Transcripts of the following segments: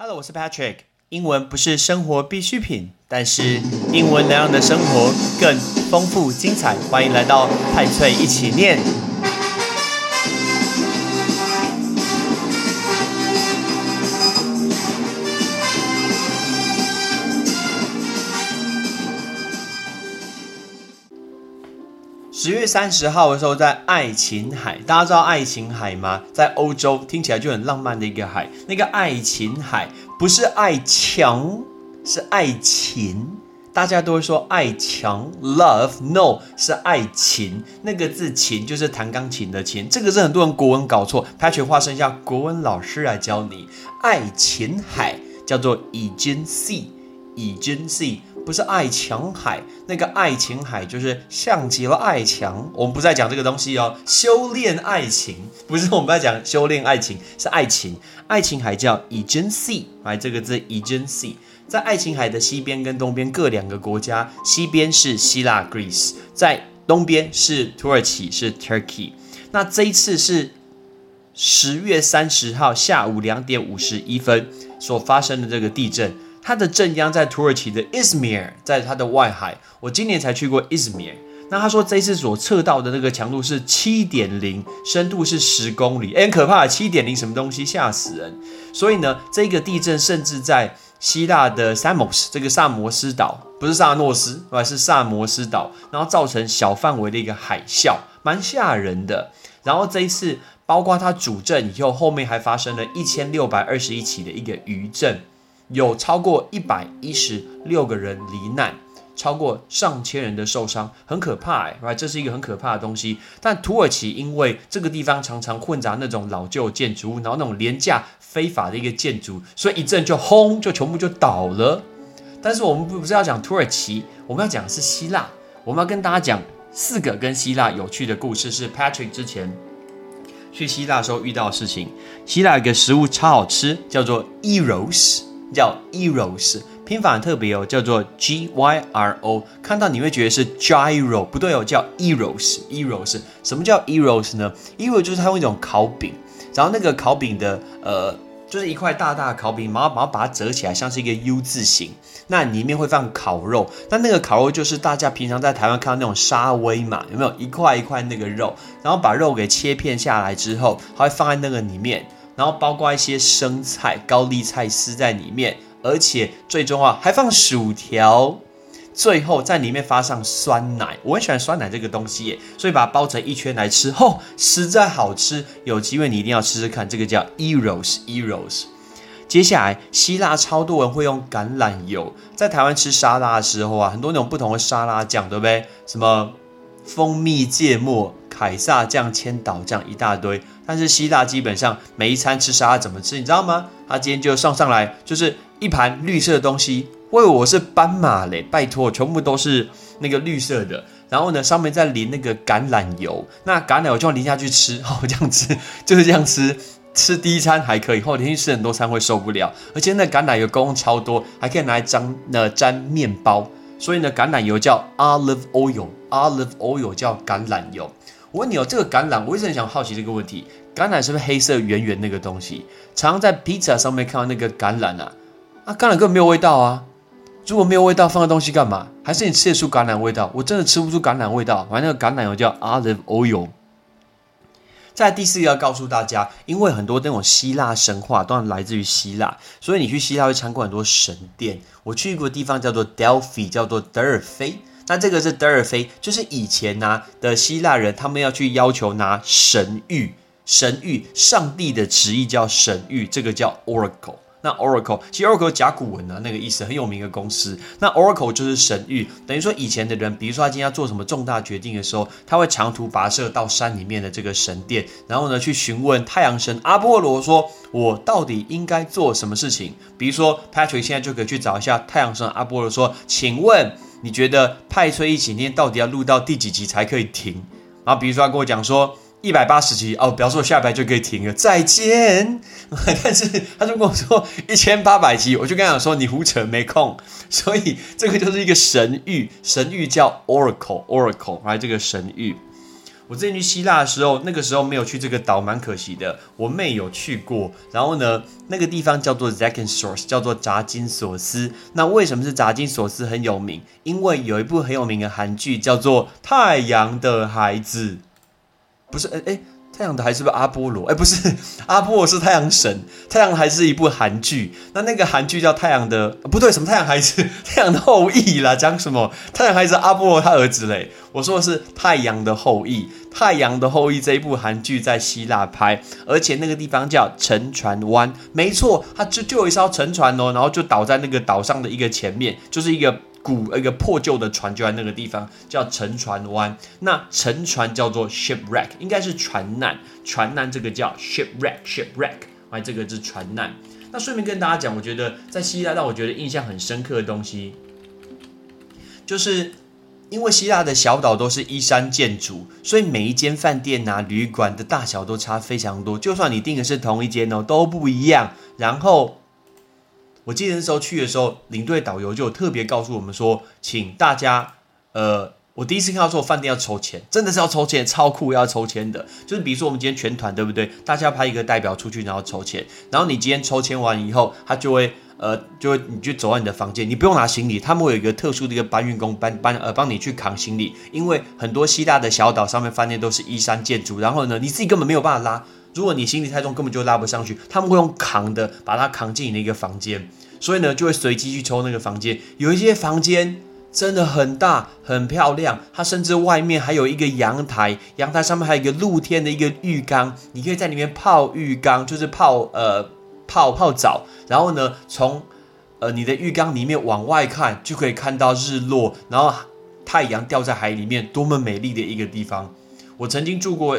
Hello，我是 Patrick。英文不是生活必需品，但是英文能让你的生活更丰富精彩。欢迎来到派翠一起念。十月三十号的时候，在爱琴海，大家知道爱琴海吗？在欧洲听起来就很浪漫的一个海。那个爱琴海不是爱强，是爱琴。大家都会说爱强 love，no 是爱琴。那个字琴就是弹钢琴的琴，这个是很多人国文搞错。Patrick 化身一下国文老师来教你，爱琴海叫做 agency，agency。不是爱琴海，那个爱琴海就是像极了爱强。我们不再讲这个东西哦，修炼爱情不是我们在讲修炼爱情，是爱情。爱琴海叫 Agency，来这个字 Agency，在爱琴海的西边跟东边各两个国家，西边是希腊 Greece，在东边是土耳其是 Turkey。那这一次是十月三十号下午两点五十一分所发生的这个地震。它的震央在土耳其的伊兹密尔，在它的外海。我今年才去过伊兹密尔。那他说这次所测到的那个强度是七点零，深度是十公里，很可怕。七点零什么东西，吓死人。所以呢，这个地震甚至在希腊的萨摩斯这个萨摩斯岛，不是萨诺斯，而是萨摩斯岛，然后造成小范围的一个海啸，蛮吓人的。然后这一次，包括它主震以后，后面还发生了一千六百二十一起的一个余震。有超过一百一十六个人罹难，超过上千人的受伤，很可怕哎欸这是一个很可怕的东西。但土耳其因为这个地方常常混杂那种老旧建筑物，然后那种廉价非法的一个建筑，所以一阵就轰，就全部就倒了。但是我们不不是要讲土耳其，我们要讲的是希腊。我们要跟大家讲四个跟希腊有趣的故事，是 Patrick 之前去希腊时候遇到的事情。希腊有个食物超好吃，叫做 Eros。叫 Eros，拼法很特别哦，叫做 G Y R O。看到你会觉得是 Gyro，不对哦，叫 Eros。Eros 什么叫 Eros 呢？Eros 就是它用一种烤饼，然后那个烤饼的呃，就是一块大大的烤饼，然后然后把它折起来，像是一个 U 字形。那里面会放烤肉，但那个烤肉就是大家平常在台湾看到那种沙威嘛，有没有一块一块那个肉？然后把肉给切片下来之后，它会放在那个里面。然后包括一些生菜、高丽菜丝在里面，而且最重要还放薯条，最后在里面发上酸奶。我很喜欢酸奶这个东西耶，所以把它包成一圈来吃，吼，实在好吃。有机会你一定要试试看，这个叫 Eros Eros。接下来，希腊超多人会用橄榄油，在台湾吃沙拉的时候啊，很多那种不同的沙拉酱，对不对？什么蜂蜜芥末。凯撒酱、千岛酱一大堆，但是希腊基本上每一餐吃沙拉怎么吃，你知道吗？他今天就上上来就是一盘绿色的东西，喂我是斑马嘞，拜托，全部都是那个绿色的，然后呢上面再淋那个橄榄油，那橄榄油就要淋下去吃，哦，这样吃 就是这样吃，吃第一餐还可以，后连续吃很多餐会受不了，而且那橄榄油功超多，还可以拿来沾那沾面包，所以呢橄榄油叫 olive oil，olive oil 叫橄榄油。我问你哦，这个橄榄，我一直很想好奇这个问题：橄榄是不是黑色圆圆那个东西？常常在披萨上面看到那个橄榄啊，啊，橄榄根本没有味道啊！如果没有味道，放个东西干嘛？还是你吃得出橄榄味道？我真的吃不出橄榄味道。反正那个橄榄油叫 olive oil。在第四个要告诉大家，因为很多那种希腊神话都来自于希腊，所以你去希腊会参观很多神殿。我去过地方叫做 Delphi，叫做德尔菲。那这个是德尔菲，就是以前呢的希腊人，他们要去要求拿神谕，神谕，上帝的旨意叫神谕，这个叫 oracle。那 oracle 其实 oracle 甲骨文啊，那个意思很有名的公司。那 oracle 就是神谕，等于说以前的人，比如说他今天要做什么重大决定的时候，他会长途跋涉到山里面的这个神殿，然后呢去询问太阳神阿波罗，说我到底应该做什么事情？比如说 Patrick 现在就可以去找一下太阳神阿波罗，说，请问。你觉得派崔一起念到底要录到第几集才可以停？然后比如说他跟我讲说一百八十集哦，表示我下一排就可以停了，再见。但是他就跟我说一千八百集，我就跟他讲说你胡扯没空。所以这个就是一个神谕，神谕叫 Oracle，Oracle，来这个神谕。我之前去希腊的时候，那个时候没有去这个岛，蛮可惜的。我妹有去过，然后呢，那个地方叫做 Zakynthos，叫做扎金索斯。那为什么是扎金索斯很有名？因为有一部很有名的韩剧叫做《太阳的孩子》，不是？哎哎。太阳的还是不是阿波罗？哎，不是，阿波罗是太阳神。太阳还是一部韩剧，那那个韩剧叫《太阳的》，不对，什么太阳孩子？太阳的后裔啦，讲什么？太阳孩子阿波罗他儿子嘞？我说的是《太阳的后裔》。《太阳的后裔》这一部韩剧在希腊拍，而且那个地方叫沉船湾，没错，它就就有一艘沉船哦，然后就倒在那个岛上的一个前面，就是一个。古一个破旧的船就在那个地方，叫沉船湾。那沉船叫做 shipwreck，应该是船难。船难这个叫 shipwreck，shipwreck，哎，这个是船难。那顺便跟大家讲，我觉得在希腊让我觉得印象很深刻的东西，就是因为希腊的小岛都是依山建筑，所以每一间饭店呐、旅馆的大小都差非常多。就算你订的是同一间哦，都不一样。然后。我记得那时候去的时候，领队导游就特别告诉我们说，请大家，呃，我第一次看到说饭店要抽签，真的是要抽签，超酷，要抽签的。就是比如说我们今天全团，对不对？大家派一个代表出去，然后抽签，然后你今天抽签完以后，他就会，呃，就会你就走到你的房间，你不用拿行李，他们会有一个特殊的一个搬运工搬搬呃帮你去扛行李，因为很多希腊的小岛上面饭店都是依山建筑，然后呢，你自己根本没有办法拉。如果你行李太重，根本就拉不上去，他们会用扛的把它扛进你的一个房间，所以呢，就会随机去抽那个房间。有一些房间真的很大、很漂亮，它甚至外面还有一个阳台，阳台上面还有一个露天的一个浴缸，你可以在里面泡浴缸，就是泡呃泡泡澡，然后呢，从呃你的浴缸里面往外看，就可以看到日落，然后太阳掉在海里面，多么美丽的一个地方。我曾经住过。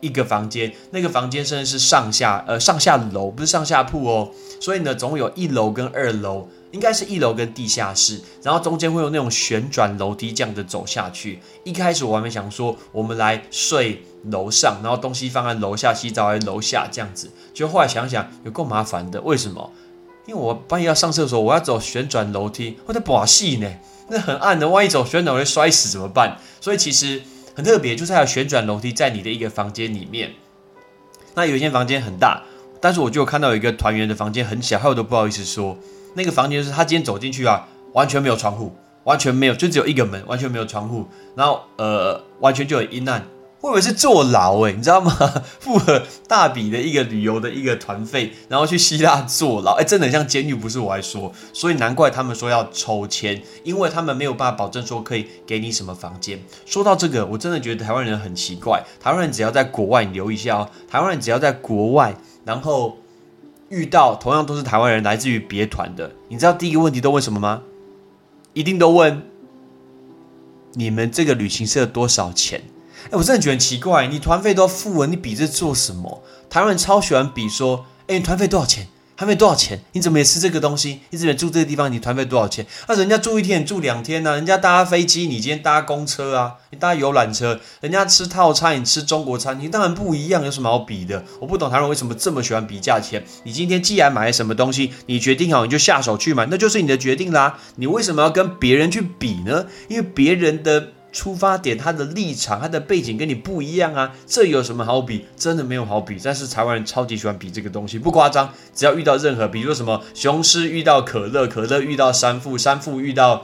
一个房间，那个房间甚至是上下呃上下楼，不是上下铺哦。所以呢，总有一楼跟二楼，应该是一楼跟地下室，然后中间会有那种旋转楼梯这样的走下去。一开始我还没想说我们来睡楼上，然后东西放在楼下，洗澡在楼下这样子。就后来想想，有够麻烦的。为什么？因为我半夜要上厕所，我要走旋转楼梯，或者把戏呢，那很暗的，万一走旋转会摔死怎么办？所以其实。很特别，就是还有旋转楼梯在你的一个房间里面。那有一间房间很大，但是我就看到有一个团员的房间很小，还有都不好意思说。那个房间是他今天走进去啊，完全没有窗户，完全没有，就只有一个门，完全没有窗户，然后呃，完全就很阴暗。我以为是坐牢诶，你知道吗？付了大笔的一个旅游的一个团费，然后去希腊坐牢，哎，真的很像监狱，不是我还说，所以难怪他们说要抽签，因为他们没有办法保证说可以给你什么房间。说到这个，我真的觉得台湾人很奇怪，台湾人只要在国外，留一下哦，台湾人只要在国外，然后遇到同样都是台湾人来自于别团的，你知道第一个问题都问什么吗？一定都问你们这个旅行社多少钱。哎，我真的觉得很奇怪，你团费都要付了，你比这做什么？台湾人超喜欢比说，哎，你团费多少钱？团费多少钱？你怎么也吃这个东西？你怎么住这个地方？你团费多少钱？那人家住一天，你住两天呢？人家搭飞机，你今天搭公车啊？你搭游览车？人家吃套餐，你吃中国餐厅，当然不一样，有什么好比的？我不懂台湾人为什么这么喜欢比价钱。你今天既然买了什么东西，你决定好你就下手去买，那就是你的决定啦。你为什么要跟别人去比呢？因为别人的。出发点，他的立场，他的背景跟你不一样啊，这有什么好比？真的没有好比。但是台湾人超级喜欢比这个东西，不夸张。只要遇到任何，比如说什么雄狮遇到可乐，可乐遇到山富，山富遇到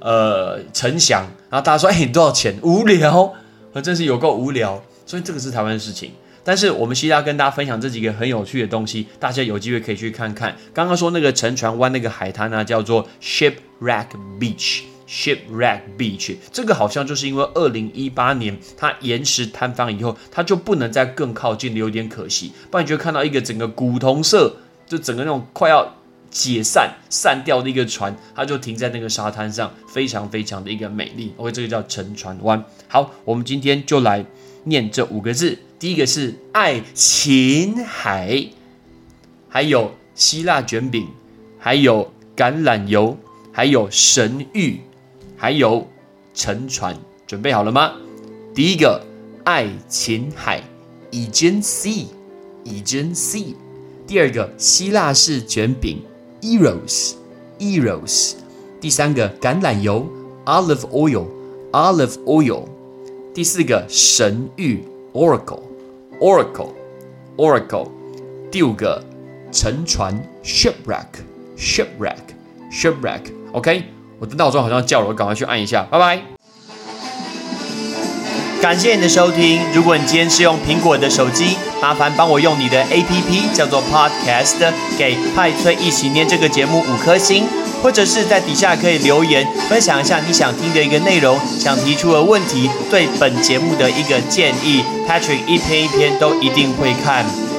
呃陈翔，然后大家说：“哎，你多少钱？”无聊，真是有够无聊。所以这个是台湾的事情。但是我们希腊跟大家分享这几个很有趣的东西，大家有机会可以去看看。刚刚说那个沉船湾那个海滩呢，叫做 Shipwreck Beach。Shipwreck Beach，这个好像就是因为二零一八年它岩石坍方以后，它就不能再更靠近了，有点可惜。不然你就看到一个整个古铜色，就整个那种快要解散散掉的一个船，它就停在那个沙滩上，非常非常的一个美丽。OK，这个叫沉船湾。好，我们今天就来念这五个字，第一个是爱琴海，还有希腊卷饼，还有橄榄油，还有神谕。还有沉船，准备好了吗？第一个爱琴海，Aegean Sea，Aegean Sea。第二个希腊式卷饼，Eros，Eros。第三个橄榄油，Olive Oil，Olive Oil。第四个神谕 Oracle，Oracle，Oracle。第五个沉船 Shipwreck，Shipwreck，Shipwreck。OK，我的闹钟好像叫了，我赶快去按一下，拜拜。感谢你的收听。如果你今天是用苹果的手机，麻烦帮我用你的 APP 叫做 Podcast，给派翠一起念这个节目五颗星，或者是在底下可以留言分享一下你想听的一个内容，想提出的问题，对本节目的一个建议，Patrick 一篇一篇都一定会看。